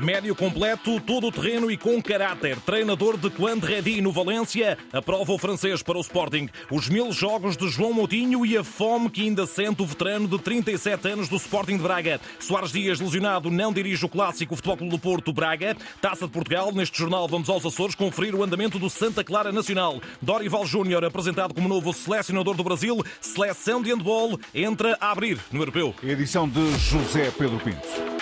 Médio completo, todo o terreno e com caráter. Treinador de Quando Redi no Valência, aprova o francês para o Sporting. Os mil jogos de João Moutinho e a fome que ainda sente o veterano de 37 anos do Sporting de Braga. Soares Dias, lesionado, não dirige o clássico Futebol Clube do Porto Braga. Taça de Portugal. Neste jornal vamos aos Açores conferir o andamento do Santa Clara Nacional. Dorival Júnior, apresentado como novo selecionador do Brasil. Seleção de handball entra a abrir no Europeu. Edição de José Pedro Pinto.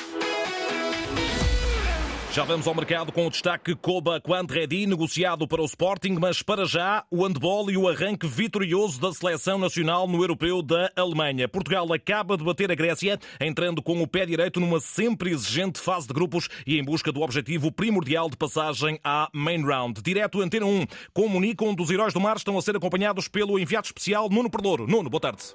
Já vamos ao mercado com o destaque Koba Quandredi, negociado para o Sporting, mas para já o handball e o arranque vitorioso da seleção nacional no Europeu da Alemanha. Portugal acaba de bater a Grécia, entrando com o pé direito numa sempre exigente fase de grupos e em busca do objetivo primordial de passagem à Main Round. Direto Antena 1 comunicam um dos heróis do mar estão a ser acompanhados pelo enviado especial Nuno Perlouro. Nuno, boa tarde.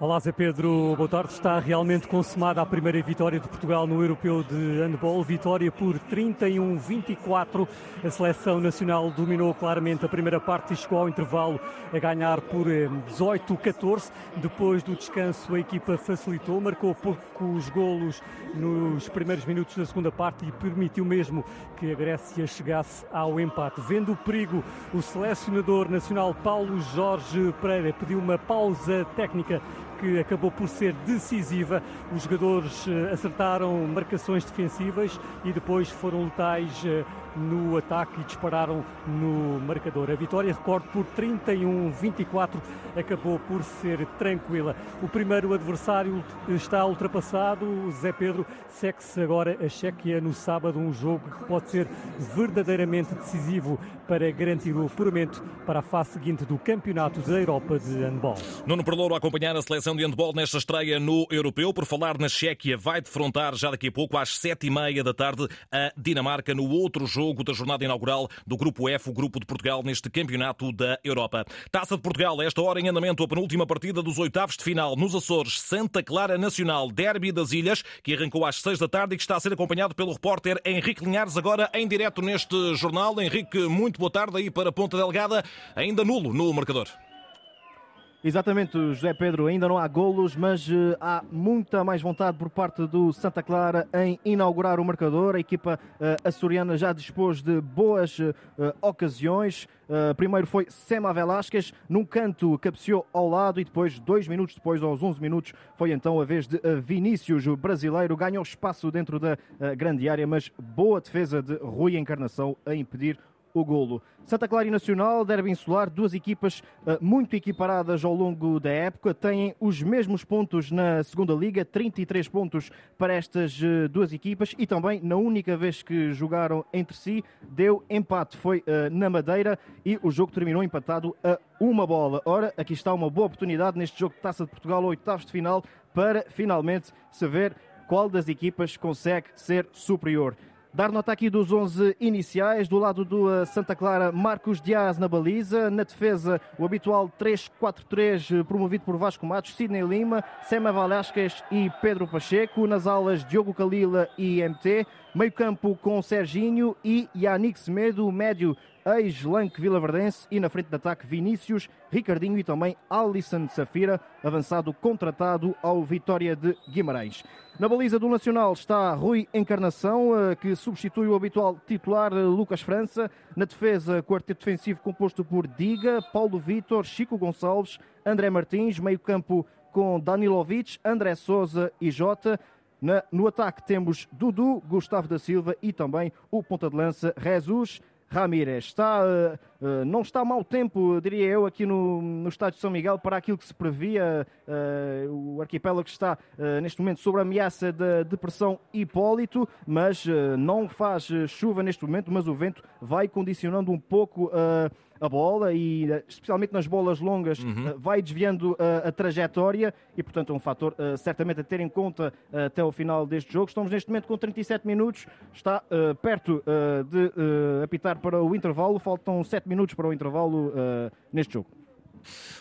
Olá Zé Pedro, boa tarde. Está realmente consumada a primeira vitória de Portugal no Europeu de Handball. Vitória por 31-24. A seleção nacional dominou claramente a primeira parte e chegou ao intervalo a ganhar por 18-14. Eh, Depois do descanso, a equipa facilitou, marcou poucos golos nos primeiros minutos da segunda parte e permitiu mesmo que a Grécia chegasse ao empate. Vendo o perigo, o selecionador nacional Paulo Jorge Pereira pediu uma pausa técnica que acabou por ser decisiva. Os jogadores eh, acertaram marcações defensivas e depois foram letais eh, no ataque e dispararam no marcador. A vitória, recordo, por 31-24 acabou por ser tranquila. O primeiro adversário está ultrapassado. Zé Pedro segue-se agora a Chequia no sábado, um jogo que pode ser verdadeiramente decisivo para garantir o apuramento para a fase seguinte do Campeonato da Europa de Handball. Nuno Perlouro acompanhar a seleção de handball nesta estreia no Europeu. Por falar na Chequia, vai defrontar já daqui a pouco, às sete e meia da tarde, a Dinamarca no outro jogo da jornada inaugural do Grupo F, o Grupo de Portugal, neste Campeonato da Europa. Taça de Portugal, esta hora em andamento, a penúltima partida dos oitavos de final nos Açores, Santa Clara Nacional, Derby das Ilhas, que arrancou às seis da tarde e que está a ser acompanhado pelo repórter Henrique Linhares, agora em direto neste jornal. Henrique, muito boa tarde aí para Ponta Delgada, ainda nulo no marcador. Exatamente, José Pedro, ainda não há golos, mas uh, há muita mais vontade por parte do Santa Clara em inaugurar o marcador. A equipa uh, açoriana já dispôs de boas uh, ocasiões. primeiro foi Sema Velasquez, num canto cabeceou ao lado e depois, dois minutos depois, aos 11 minutos, foi então a vez de Vinícius, o brasileiro, ganhou espaço dentro da grande área, mas boa defesa de Rui Encarnação a impedir o golo. Santa Clara e Nacional, derby insular, duas equipas uh, muito equiparadas ao longo da época, têm os mesmos pontos na segunda liga, 33 pontos para estas uh, duas equipas e também na única vez que jogaram entre si, deu empate, foi uh, na Madeira e o jogo terminou empatado a uma bola. Ora, aqui está uma boa oportunidade neste jogo de Taça de Portugal, oitavos de final, para finalmente saber qual das equipas consegue ser superior. Dar nota aqui dos 11 iniciais. Do lado do eh, Santa Clara, Marcos Dias na baliza. Na defesa, o habitual 3-4-3 eh, promovido por Vasco Matos, Sidney Lima, Sema Valasquez e Pedro Pacheco. Nas alas, Diogo Calila e MT. Meio campo com Serginho e Yannick Semedo. Médio ex-Lanque Vilaverdense e na frente de ataque Vinícius, Ricardinho e também Alisson Safira, avançado contratado ao Vitória de Guimarães. Na baliza do Nacional está Rui Encarnação, eh, que substitui o habitual titular eh, Lucas França. Na defesa, quarteto defensivo composto por Diga, Paulo Vitor, Chico Gonçalves, André Martins, meio campo com Danilovic, André Souza e Jota. no ataque temos Dudu, Gustavo da Silva e também o ponta de lança Jesus Ramírez. Está, uh, não está mau tempo, diria eu, aqui no, no estádio de São Miguel para aquilo que se previa. Uh, o arquipélago está neste momento sob a ameaça da depressão Hipólito, mas não faz chuva neste momento, mas o vento vai condicionando um pouco a bola e, eh, especialmente nas bolas longas, uhum. Eh, vai desviando a, eh, a, trajetória e, portanto, é um fator certamente a ter em conta até ao final deste jogo. Estamos neste momento com 37 minutos, está perto de apitar para o intervalo, faltam 7 minutos para o intervalo neste jogo.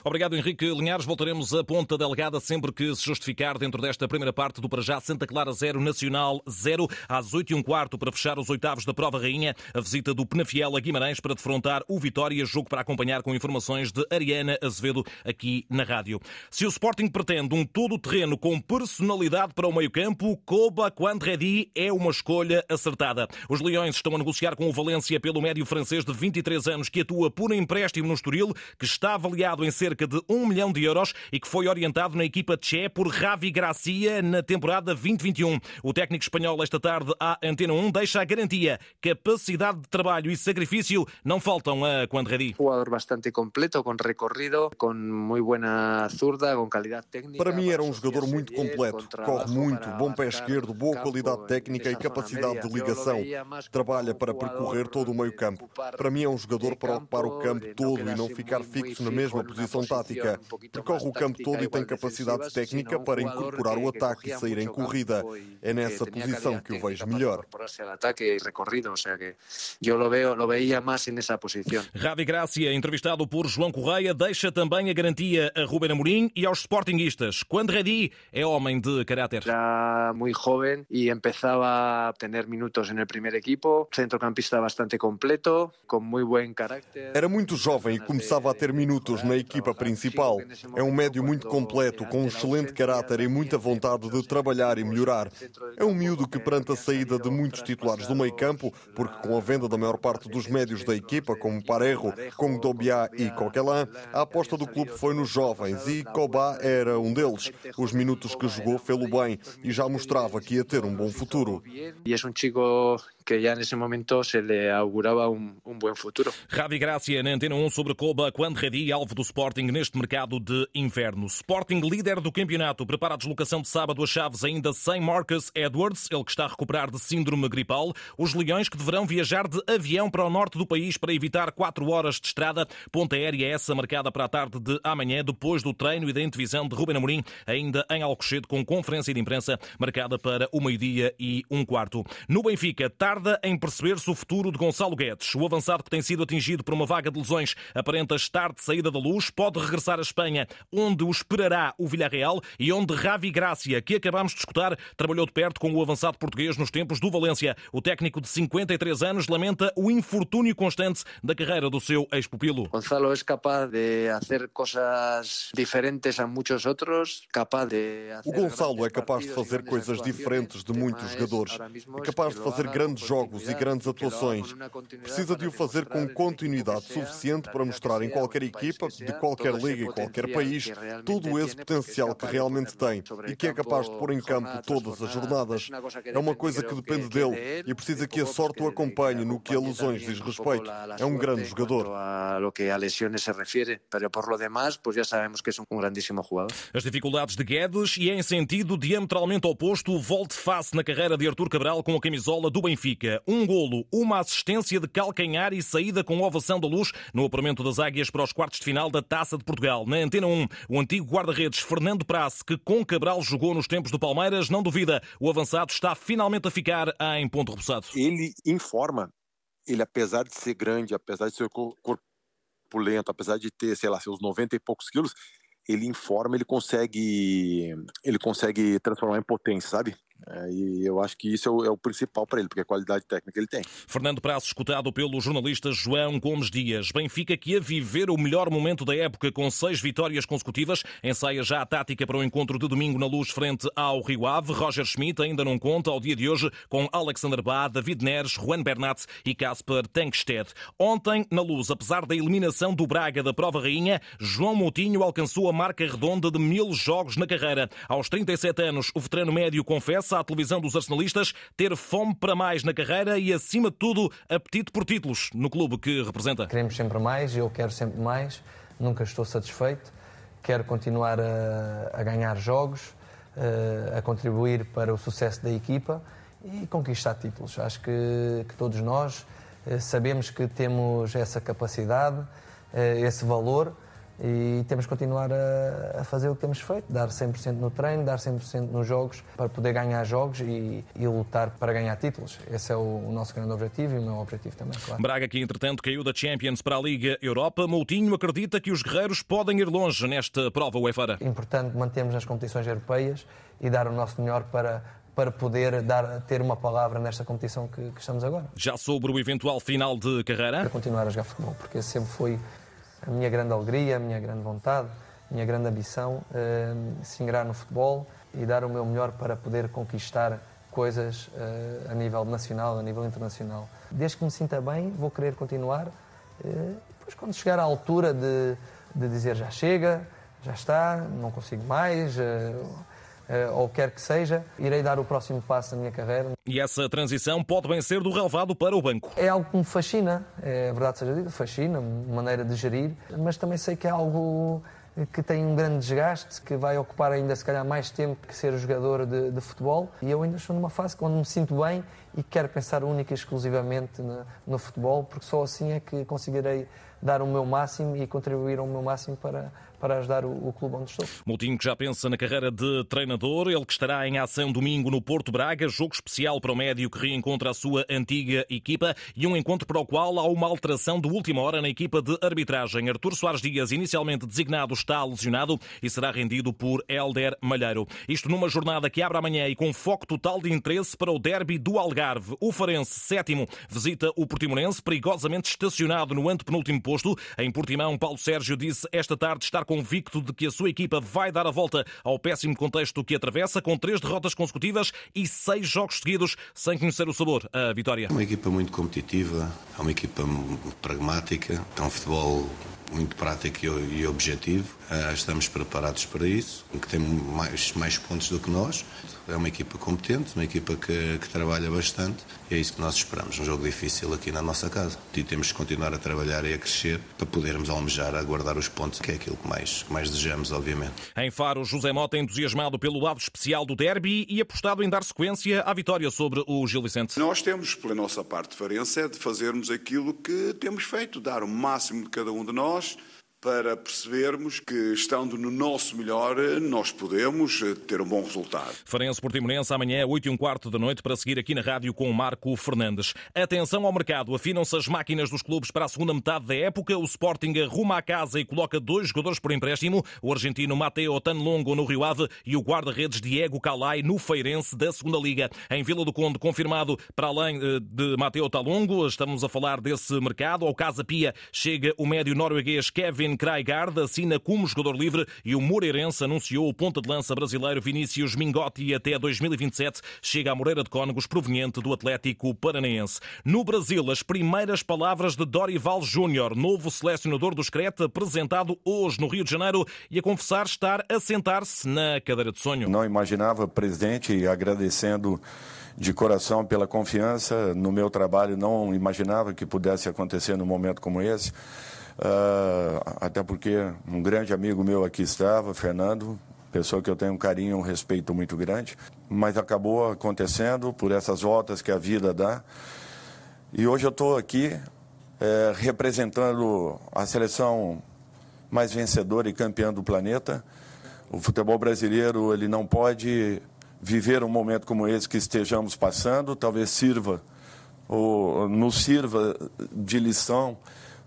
Obrigado, Henrique Linhares. Voltaremos a Ponta Delgada sempre que se justificar dentro desta primeira parte do para já Santa Clara 0, Nacional 0, às 8 e um quarto para fechar os oitavos da Prova Rainha. A visita do Penafiel a Guimarães para defrontar o Vitória, jogo para acompanhar com informações de Ariana Azevedo aqui na rádio. Se o Sporting pretende um todo-terreno com personalidade para o meio-campo, Koba Quandredi é uma escolha acertada. Os Leões estão a negociar com o Valência pelo médio francês de 23 anos que atua por empréstimo no Estoril, que está avaliado em cerca de 1 milhão de euros e que foi orientado na equipa Tché por Ravi Gracia na temporada 2021. O técnico espanhol esta tarde à Antena 1 deixa a garantia, capacidade de trabalho e sacrifício não faltam a Quandredi. Jogador bastante completo, com recorrido, com muito boa zurda, com qualidade técnica. Para mim era um jogador muito completo, corre muito, bom pé esquerdo, boa qualidade técnica e capacidade de ligação. Trabalha para percorrer todo o meio campo. Para mim é um jogador para ocupar o campo todo e não ficar fixo na mesma posição tática. Percorre o campo todo e tem capacidade técnica para incorporar o ataque e sair em corrida. É nessa posição que o vejo melhor. Ravi Gracia, entrevistado por João Correia, deixa também a garantia a Ruben Amorim e aos sportinguistas. Quando Redi é homem de caráter. Era muito jovem e começava a ter minutos no primeiro equipo, centrocampista bastante completo, com muito bom caráter. Era muito jovem e começava a ter minutos na equipa principal. É um médio muito completo, com um excelente caráter e muita vontade de trabalhar e melhorar. É um miúdo que, perante a saída de muitos titulares do meio campo, porque com a venda da maior parte dos médios da equipa, como Parejo, como Dobiá e Coquelin, a aposta do clube foi nos jovens e Cobá era um deles. Os minutos que jogou fê-lo bem e já mostrava que ia ter um bom futuro. E é um chico que já nesse momento se lhe augurava um, um bom futuro. Ravi Gracia na Antena 1 sobre Coba, quando Redi, alvo do Sporting neste mercado de inverno. Sporting, líder do campeonato, prepara a deslocação de sábado a Chaves ainda sem Marcus Edwards, ele que está a recuperar de síndrome gripal. Os Leões que deverão viajar de avião para o norte do país para evitar quatro horas de estrada. Ponta aérea essa marcada para a tarde de amanhã, depois do treino e da intervisão de Ruben Amorim, ainda em Alcochete, com conferência de imprensa marcada para o meio-dia e um quarto. No Benfica, tarda em perceber-se o futuro de Gonçalo Guedes. O avançado que tem sido atingido por uma vaga de lesões aparenta estar de saída da luz, pode regressar à Espanha, onde o esperará o Villarreal e onde Ravi Gracia, que acabamos de escutar, trabalhou de perto com o avançado português nos tempos do Valência. O técnico de 53 anos lamenta o infortúnio constante da carreira do seu ex-pupilo. Gonçalo é capaz de fazer coisas diferentes a muitos outros, capaz de O Gonçalo é capaz de fazer coisas diferentes de muitos jogadores. É capaz de fazer grandes jogos e grandes atuações. Precisa de o fazer com continuidade suficiente para mostrar em qualquer equipa, de qualquer liga e qualquer país, todo esse potencial que realmente tem e que é capaz de pôr em campo todas as jornadas. É uma coisa que depende dele e precisa que a sorte o acompanhe no que a lesões diz respeito. É um grande jogador. As dificuldades de Guedes e em sentido diametralmente oposto, volte face na carreira de Artur Cabral com a camisola do Benfica. Um golo, uma assistência de calcanhar e saída com ovação da luz no apuramento das Águias para os quartos de final da Taça de Portugal. Na Antena 1, o antigo guarda-redes Fernando Prasse, que com Cabral jogou nos tempos do Palmeiras, não duvida, o avançado está finalmente a ficar em ponto repousado. Ele informa, ele apesar de ser grande, apesar de ser corpulento, apesar de ter, sei lá, seus 90 e poucos quilos, ele informa, ele consegue, ele consegue transformar em potência, sabe? É, e eu acho que isso é o, é o principal para ele, porque a qualidade técnica ele tem. Fernando Prazo, escutado pelo jornalista João Gomes Dias. Benfica que a viver o melhor momento da época com seis vitórias consecutivas, ensaia já a tática para o encontro de domingo na luz frente ao Rio Ave. Roger Schmidt ainda não conta ao dia de hoje com Alexander Bá, David Neres, Juan Bernat e Casper Tankstedt. Ontem, na luz, apesar da eliminação do Braga da Prova Rainha, João Moutinho alcançou a marca redonda de mil jogos na carreira. Aos 37 anos, o veterano médio confessa à televisão dos arsenalistas ter fome para mais na carreira e, acima de tudo, apetite por títulos no clube que representa. Queremos sempre mais, eu quero sempre mais, nunca estou satisfeito, quero continuar a, a ganhar jogos, a, a contribuir para o sucesso da equipa e conquistar títulos. Acho que, que todos nós eh, sabemos que temos essa capacidade, eh, esse valor e temos que continuar a, a, fazer o que temos feito, dar 100% no treino, dar 100% nos jogos, para poder ganhar jogos e, e, lutar para ganhar títulos. Esse é o, o, nosso grande objetivo e o meu objetivo também, claro. Braga, que entretanto caiu da Champions para a Liga Europa, Moutinho acredita que os guerreiros podem ir longe nesta prova UEFA. É importante mantermos nas competições europeias e dar o nosso melhor para, para poder dar, ter uma palavra nesta competição que, que, estamos agora. Já sobre o eventual final de carreira? Para continuar a jogar futebol, porque sempre foi a minha grande alegria, a minha grande vontade, a minha grande ambição, eh, se ingrar no futebol e dar o meu melhor para poder conquistar coisas eh, a nível nacional, a nível internacional. Desde que me sinta bem, vou querer continuar. Eh, depois, quando chegar à altura de, de dizer já chega, já está, não consigo mais, ou quer que seja, irei dar o próximo passo na minha carreira. E essa transição pode bem ser do relevado para o banco? É algo que me fascina, é verdade seja dita, fascina, maneira de gerir, mas também sei que é algo que tem um grande desgaste, que vai ocupar ainda se calhar mais tempo que ser jogador de, de futebol. E eu ainda estou numa fase onde me sinto bem e quero pensar única e exclusivamente no, no futebol, porque só assim é que conseguirei dar o meu máximo e contribuir ao meu máximo para, para ajudar o, o clube onde estou. Moutinho que já pensa na carreira de treinador, ele que estará em ação domingo no Porto Braga, jogo especial para o médio que reencontra a sua antiga equipa e um encontro para o qual há uma alteração de última hora na equipa de arbitragem. Artur Soares Dias, inicialmente designado, está lesionado e será rendido por Helder Malheiro. Isto numa jornada que abre amanhã e com foco total de interesse para o derby do Algarve. O Farense, sétimo, visita o Portimonense, perigosamente estacionado no antepenúltimo posto. Em Portimão, Paulo Sérgio disse esta tarde estar convicto de que a sua equipa vai dar a volta ao péssimo contexto que atravessa, com três derrotas consecutivas e seis jogos seguidos, sem conhecer o sabor. A vitória. É uma equipa muito competitiva, é uma equipa pragmática, é um futebol muito prático e objetivo. Ah, estamos preparados para isso, que tem mais, mais pontos do que nós. É uma equipa competente, uma equipa que, que, trabalha bastante e é isso que nós esperamos. Um jogo difícil aqui na nossa casa. E temos que continuar a trabalhar e a crescer para podermos almejar, a guardar os pontos, que é aquilo que mais, que mais desejamos, obviamente. Em Faro, José Mota entusiasmado pelo lado especial do derby e apostado em dar sequência à vitória sobre o Gil Vicente. Nós temos, pela nossa parte, Farense, é de fazermos aquilo que temos feito, dar o máximo de cada um de nós Dimanche para percebermos que, estando no nosso melhor, nós podemos eh, ter um bom resultado. Farense Portimonense, amanhã, 8 e um quarto da noite, para seguir aqui na rádio com o Marco Fernandes. Atenção ao mercado, afinam-se as máquinas dos clubes para a segunda metade da época. O Sporting arruma a casa e coloca dois jogadores por empréstimo, o argentino Mateo Tanlongo no Rio Ave e o guarda-redes Diego Calai no Feirense da segunda Liga. Em Vila do Conde, confirmado para além eh, de Mateo Talongo, estamos a falar desse mercado. Ao Casa Pia chega o médio norueguês Kevin Kevin assina como jogador livre e o Moreirense anunciou o ponta de lança brasileiro Vinícius Mingotti até 2027 chega à Moreira de Cónegos proveniente do Atlético Paranaense. No Brasil, as primeiras palavras de Dorival Júnior, novo selecionador do Creta, apresentado hoje no Rio de Janeiro e a confessar estar a sentar-se na cadeira de sonho. Não imaginava, presidente, agradecendo de coração pela confiança no meu trabalho, não imaginava que pudesse acontecer num momento como esse. Uh, até porque um grande amigo meu aqui estava, Fernando, pessoa que eu tenho um carinho, um respeito muito grande, mas acabou acontecendo por essas voltas que a vida dá. E hoje eu estou aqui é, representando a seleção mais vencedora e campeã do planeta. O futebol brasileiro ele não pode viver um momento como esse que estejamos passando, talvez sirva ou nos sirva de lição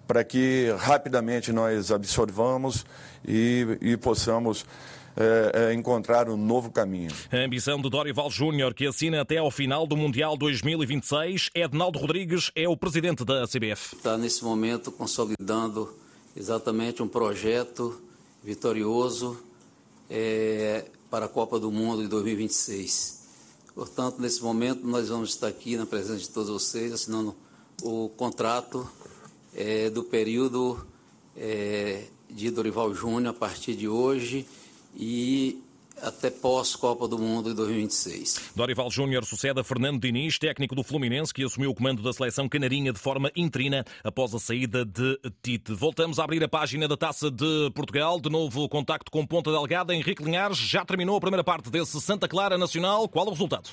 para que rapidamente nós absorvamos e, e possamos é, é, encontrar um novo caminho. A ambição de Dorival Júnior, que assina até ao final do Mundial 2026, Ednaldo Rodrigues é o presidente da CBF. Está nesse momento consolidando exatamente um projeto vitorioso é, para a Copa do Mundo de 2026. Portanto, nesse momento, nós vamos estar aqui na presença de todos vocês, assinando o contrato é, do período é, de Dorival Júnior a partir de hoje e até pós-Copa do Mundo de 2026. Dorival Júnior sucede a Fernando Diniz, técnico do Fluminense, que assumiu o comando da seleção canarinha de forma interina após a saída de Tite. Voltamos a abrir a página da Taça de Portugal. De novo, contacto com Ponta Delgada. Henrique Linhares já terminou a primeira parte desse Santa Clara Nacional. Qual o resultado?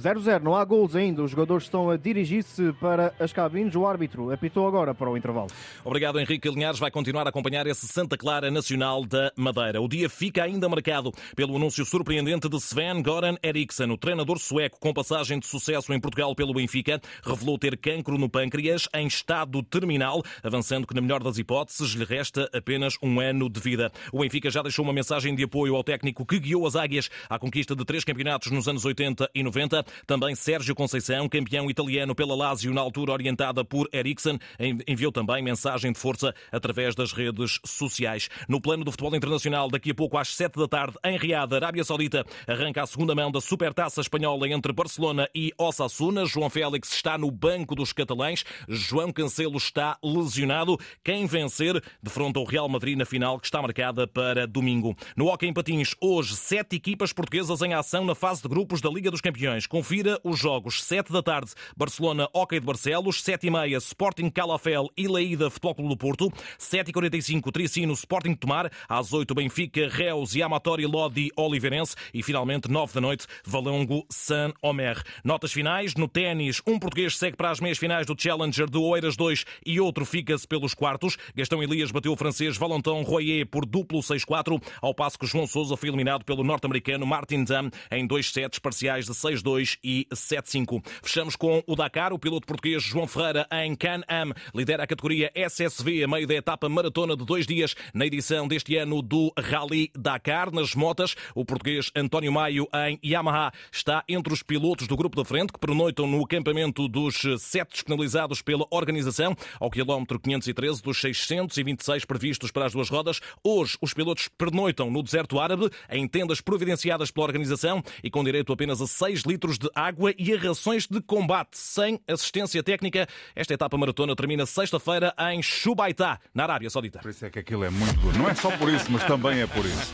0-0, não há gols ainda. Os jogadores estão a dirigir-se para as cabines. O árbitro apitou agora para o intervalo. Obrigado, Henrique Linhares. Vai continuar a acompanhar esse Santa Clara Nacional da Madeira. O dia fica ainda marcado pelo anúncio surpreendente de Sven Goran Eriksson, o treinador sueco com passagem de sucesso em Portugal pelo Benfica, revelou ter cancro no pâncreas em estado terminal, avançando que, na melhor das hipóteses, lhe resta apenas um ano de vida. O Benfica já deixou uma mensagem de apoio ao técnico que guiou as águias à conquista de três campeonatos nos anos 80 e 90. Também Sérgio Conceição, campeão italiano pela Lazio, na altura orientada por Eriksson, enviou também mensagem de força através das redes sociais. No plano do futebol internacional, daqui a pouco às sete da tarde, em Riad, Arábia Saudita, arranca a segunda mão da Supertaça Espanhola entre Barcelona e Osasuna. João Félix está no banco dos catalães. João Cancelo está lesionado. Quem vencer defronta o Real Madrid na final, que está marcada para domingo. No Hockey em Patins, hoje, sete equipas portuguesas em ação na fase de grupos da Liga dos Campeões. Confira os jogos. Sete da tarde, Barcelona, Hockey de Barcelos. Sete e meia, Sporting Calafel e Leída, Futebol Clube do Porto. Sete e quarenta e cinco, Tricino, Sporting Tomar. Às oito, Benfica, Reus e Amatori Lodi Oliveirense. E finalmente, nove da noite, Valongo, San Omer. Notas finais no ténis. Um português segue para as meias finais do Challenger do Oeiras 2 e outro fica-se pelos quartos. Gastão Elias bateu o francês Valentin Royer por duplo 6-4, ao passo que João Sousa foi eliminado pelo norte-americano Martin Dam em dois sets parciais de 6-2 e 7-5. Fechamos com o Dakar. O piloto português João Ferreira em Can-Am lidera a categoria SSV a meio da etapa maratona de dois dias na edição deste ano do Rally Dakar. Nas motas, o português António Maio em Yamaha está entre os pilotos do grupo da frente que pernoitam no acampamento dos sete disponibilizados pela organização ao quilómetro 513 dos 626 previstos para as duas rodas. Hoje, os pilotos pernoitam no deserto árabe em tendas providenciadas pela organização e com direito apenas a 6 litros de água e a rações de combate sem assistência técnica. Esta etapa maratona termina sexta-feira em Chubaitá, na Arábia Saudita. Por isso é que aquilo é muito duro. Não é só por isso, mas também é por isso.